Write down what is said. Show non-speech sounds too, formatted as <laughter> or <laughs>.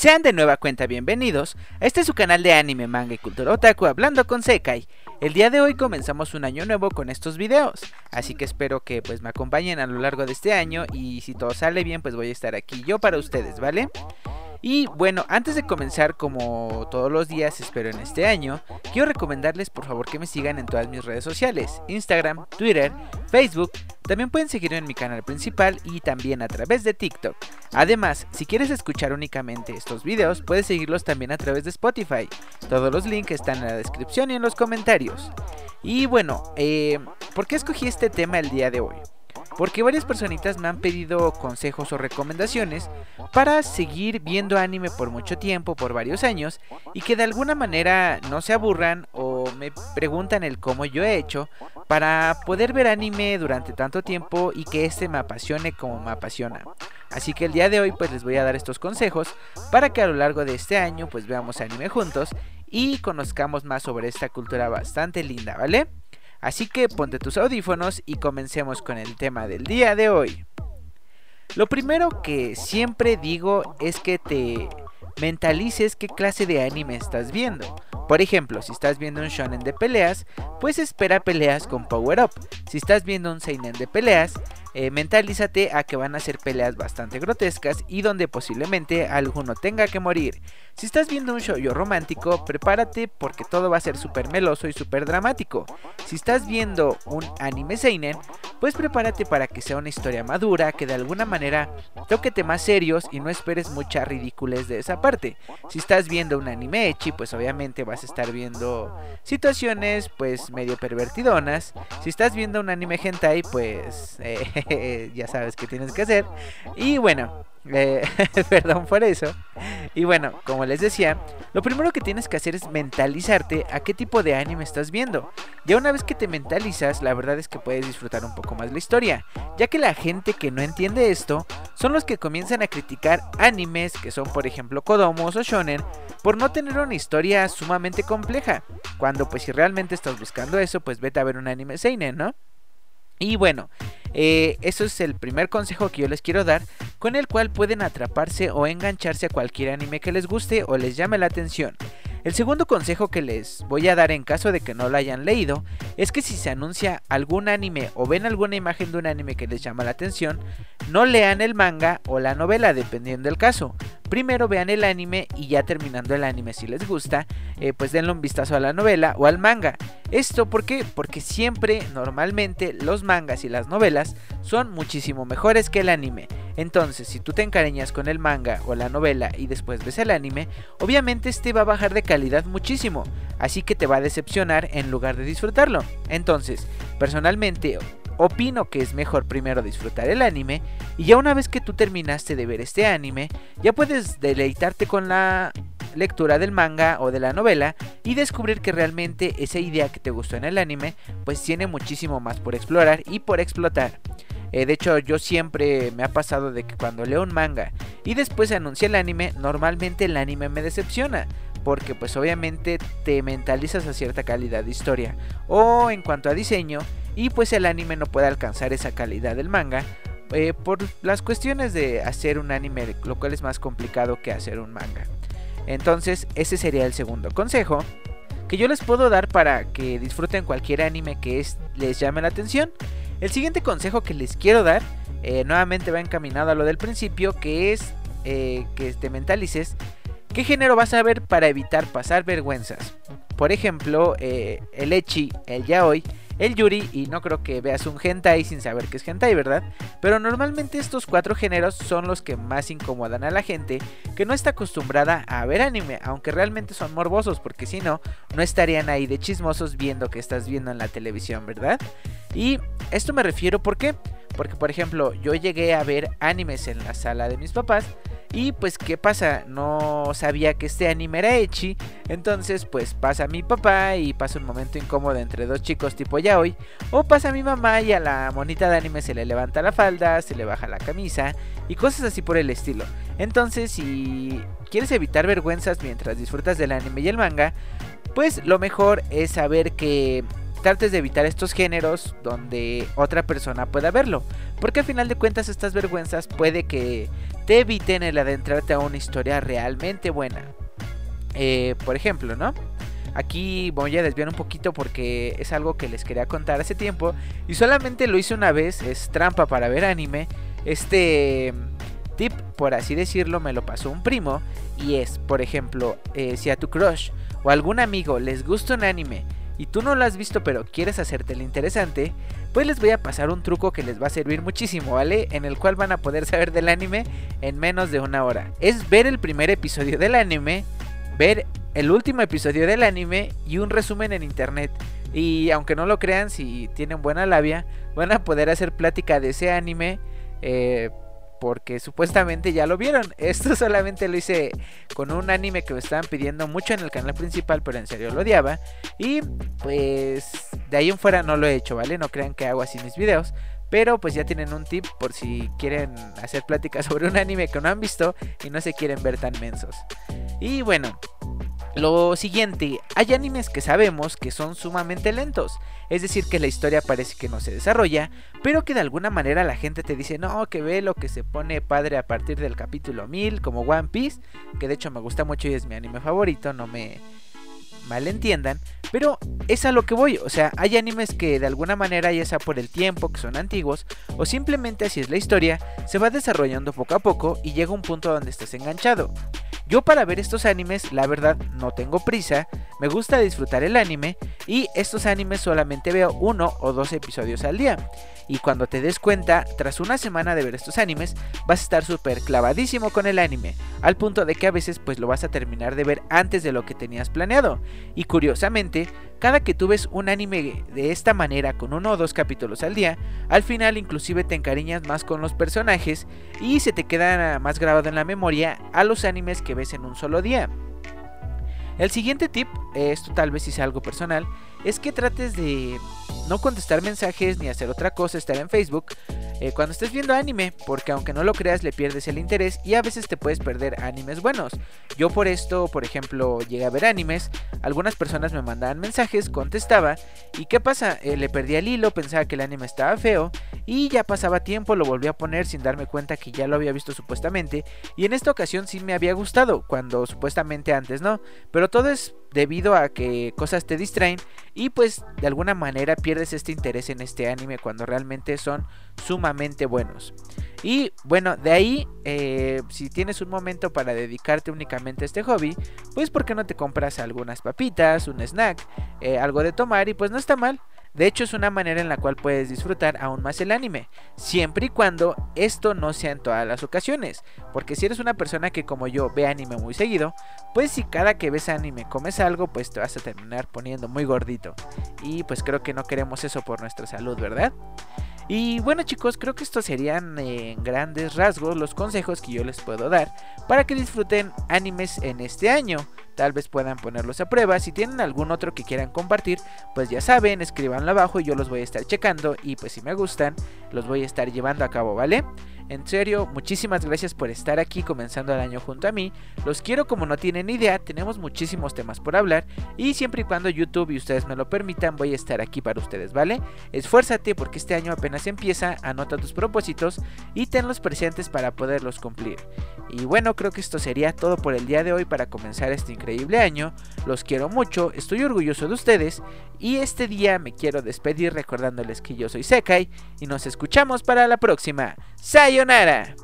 Sean de nueva cuenta bienvenidos este su canal de anime, manga y cultura otaku hablando con Sekai. El día de hoy comenzamos un año nuevo con estos videos, así que espero que pues me acompañen a lo largo de este año y si todo sale bien pues voy a estar aquí yo para ustedes, ¿vale? Y bueno, antes de comenzar como todos los días, espero en este año, quiero recomendarles por favor que me sigan en todas mis redes sociales, Instagram, Twitter, Facebook, también pueden seguirme en mi canal principal y también a través de TikTok. Además, si quieres escuchar únicamente estos videos, puedes seguirlos también a través de Spotify. Todos los links están en la descripción y en los comentarios. Y bueno, eh, ¿por qué escogí este tema el día de hoy? Porque varias personitas me han pedido consejos o recomendaciones para seguir viendo anime por mucho tiempo, por varios años, y que de alguna manera no se aburran o me preguntan el cómo yo he hecho para poder ver anime durante tanto tiempo y que este me apasione como me apasiona. Así que el día de hoy pues les voy a dar estos consejos para que a lo largo de este año pues veamos anime juntos y conozcamos más sobre esta cultura bastante linda, ¿vale? Así que ponte tus audífonos y comencemos con el tema del día de hoy. Lo primero que siempre digo es que te mentalices qué clase de anime estás viendo. Por ejemplo, si estás viendo un shonen de peleas, pues espera peleas con power up. Si estás viendo un seinen de peleas, eh, mentalízate a que van a ser peleas bastante grotescas y donde posiblemente alguno tenga que morir. Si estás viendo un shoujo romántico, prepárate porque todo va a ser súper meloso y súper dramático. Si estás viendo un anime seinen, pues prepárate para que sea una historia madura, que de alguna manera toque temas serios y no esperes mucha ridiculez de esa parte. Si estás viendo un anime echi, pues obviamente vas a estar viendo situaciones pues medio pervertidonas. Si estás viendo un anime hentai, pues <laughs> eh, ya sabes qué tienes que hacer. Y bueno, eh, <laughs> perdón por eso. Y bueno, como les decía, lo primero que tienes que hacer es mentalizarte a qué tipo de anime estás viendo. Ya una vez que te mentalizas, la verdad es que puedes disfrutar un poco más la historia, ya que la gente que no entiende esto son los que comienzan a criticar animes que son por ejemplo Kodomos o Shonen por no tener una historia sumamente compleja, cuando pues si realmente estás buscando eso, pues vete a ver un anime seinen, ¿no? Y bueno, eh, eso es el primer consejo que yo les quiero dar, con el cual pueden atraparse o engancharse a cualquier anime que les guste o les llame la atención. El segundo consejo que les voy a dar en caso de que no lo hayan leído es que si se anuncia algún anime o ven alguna imagen de un anime que les llama la atención, no lean el manga o la novela dependiendo del caso. Primero vean el anime y ya terminando el anime si les gusta, eh, pues denle un vistazo a la novela o al manga. ¿Esto por qué? Porque siempre, normalmente, los mangas y las novelas son muchísimo mejores que el anime. Entonces, si tú te encariñas con el manga o la novela y después ves el anime, obviamente este va a bajar de calidad muchísimo, así que te va a decepcionar en lugar de disfrutarlo. Entonces, personalmente, opino que es mejor primero disfrutar el anime y ya una vez que tú terminaste de ver este anime, ya puedes deleitarte con la lectura del manga o de la novela y descubrir que realmente esa idea que te gustó en el anime pues tiene muchísimo más por explorar y por explotar. Eh, de hecho yo siempre me ha pasado de que cuando leo un manga y después se anuncia el anime, normalmente el anime me decepciona porque pues obviamente te mentalizas a cierta calidad de historia o en cuanto a diseño y pues el anime no puede alcanzar esa calidad del manga eh, por las cuestiones de hacer un anime, lo cual es más complicado que hacer un manga. Entonces, ese sería el segundo consejo que yo les puedo dar para que disfruten cualquier anime que les llame la atención. El siguiente consejo que les quiero dar, eh, nuevamente va encaminado a lo del principio, que es eh, que te mentalices qué género vas a ver para evitar pasar vergüenzas. Por ejemplo, el Echi, el Yaoi el Yuri y no creo que veas un hentai sin saber que es hentai, ¿verdad? Pero normalmente estos cuatro géneros son los que más incomodan a la gente que no está acostumbrada a ver anime, aunque realmente son morbosos porque si no, no estarían ahí de chismosos viendo que estás viendo en la televisión, ¿verdad? Y esto me refiero, ¿por qué? Porque por ejemplo, yo llegué a ver animes en la sala de mis papás y pues, ¿qué pasa? No sabía que este anime era Echi. Entonces, pues pasa mi papá y pasa un momento incómodo entre dos chicos tipo yaoi. O pasa mi mamá y a la monita de anime se le levanta la falda, se le baja la camisa y cosas así por el estilo. Entonces, si quieres evitar vergüenzas mientras disfrutas del anime y el manga, pues lo mejor es saber que trates de evitar estos géneros donde otra persona pueda verlo. Porque al final de cuentas estas vergüenzas puede que te eviten el adentrarte a una historia realmente buena. Eh, por ejemplo, ¿no? Aquí voy a desviar un poquito porque es algo que les quería contar hace tiempo y solamente lo hice una vez, es trampa para ver anime. Este tip, por así decirlo, me lo pasó un primo y es, por ejemplo, eh, si a tu crush o algún amigo les gusta un anime y tú no lo has visto pero quieres hacerte el interesante, pues les voy a pasar un truco que les va a servir muchísimo, ¿vale? En el cual van a poder saber del anime en menos de una hora. Es ver el primer episodio del anime, ver el último episodio del anime y un resumen en internet. Y aunque no lo crean, si tienen buena labia, van a poder hacer plática de ese anime. Eh, porque supuestamente ya lo vieron. <laughs> Esto solamente lo hice con un anime que me estaban pidiendo mucho en el canal principal, pero en serio lo odiaba. Y pues de ahí en fuera no lo he hecho, ¿vale? No crean que hago así mis videos. Pero pues ya tienen un tip por si quieren hacer pláticas <laughs> sobre un anime que no han visto y no se quieren ver tan mensos. Y bueno, lo siguiente, hay animes que sabemos que son sumamente lentos, es decir, que la historia parece que no se desarrolla, pero que de alguna manera la gente te dice, no, que ve lo que se pone padre a partir del capítulo 1000, como One Piece, que de hecho me gusta mucho y es mi anime favorito, no me malentiendan, pero es a lo que voy, o sea, hay animes que de alguna manera, ya sea por el tiempo, que son antiguos, o simplemente así es la historia, se va desarrollando poco a poco y llega un punto donde estás enganchado. Yo para ver estos animes, la verdad, no tengo prisa, me gusta disfrutar el anime y estos animes solamente veo uno o dos episodios al día. Y cuando te des cuenta, tras una semana de ver estos animes, vas a estar súper clavadísimo con el anime, al punto de que a veces pues lo vas a terminar de ver antes de lo que tenías planeado. Y curiosamente, cada que tú ves un anime de esta manera con uno o dos capítulos al día, al final inclusive te encariñas más con los personajes y se te queda más grabado en la memoria a los animes que ves en un solo día. El siguiente tip, esto tal vez sea algo personal, es que trates de no contestar mensajes ni hacer otra cosa, estar en Facebook eh, cuando estés viendo anime, porque aunque no lo creas le pierdes el interés y a veces te puedes perder animes buenos. Yo por esto, por ejemplo, llegué a ver animes, algunas personas me mandaban mensajes, contestaba y ¿qué pasa? Eh, le perdí el hilo, pensaba que el anime estaba feo y ya pasaba tiempo, lo volví a poner sin darme cuenta que ya lo había visto supuestamente y en esta ocasión sí me había gustado, cuando supuestamente antes no, pero todo es debido a que cosas te distraen y pues de alguna manera pierdes este interés en este anime cuando realmente son sumamente buenos. Y bueno, de ahí, eh, si tienes un momento para dedicarte únicamente a este hobby, pues ¿por qué no te compras algunas papitas, un snack, eh, algo de tomar y pues no está mal. De hecho es una manera en la cual puedes disfrutar aún más el anime, siempre y cuando esto no sea en todas las ocasiones, porque si eres una persona que como yo ve anime muy seguido, pues si cada que ves anime comes algo, pues te vas a terminar poniendo muy gordito. Y pues creo que no queremos eso por nuestra salud, ¿verdad? Y bueno chicos, creo que estos serían en grandes rasgos los consejos que yo les puedo dar para que disfruten animes en este año. Tal vez puedan ponerlos a prueba. Si tienen algún otro que quieran compartir, pues ya saben, escribanlo abajo y yo los voy a estar checando. Y pues si me gustan, los voy a estar llevando a cabo, ¿vale? En serio, muchísimas gracias por estar aquí comenzando el año junto a mí. Los quiero como no tienen idea, tenemos muchísimos temas por hablar y siempre y cuando YouTube y ustedes me lo permitan voy a estar aquí para ustedes, ¿vale? Esfuérzate porque este año apenas empieza, anota tus propósitos y tenlos presentes para poderlos cumplir. Y bueno, creo que esto sería todo por el día de hoy para comenzar este increíble año. Los quiero mucho, estoy orgulloso de ustedes y este día me quiero despedir recordándoles que yo soy Sekai y nos escuchamos para la próxima. ¡Sayonara!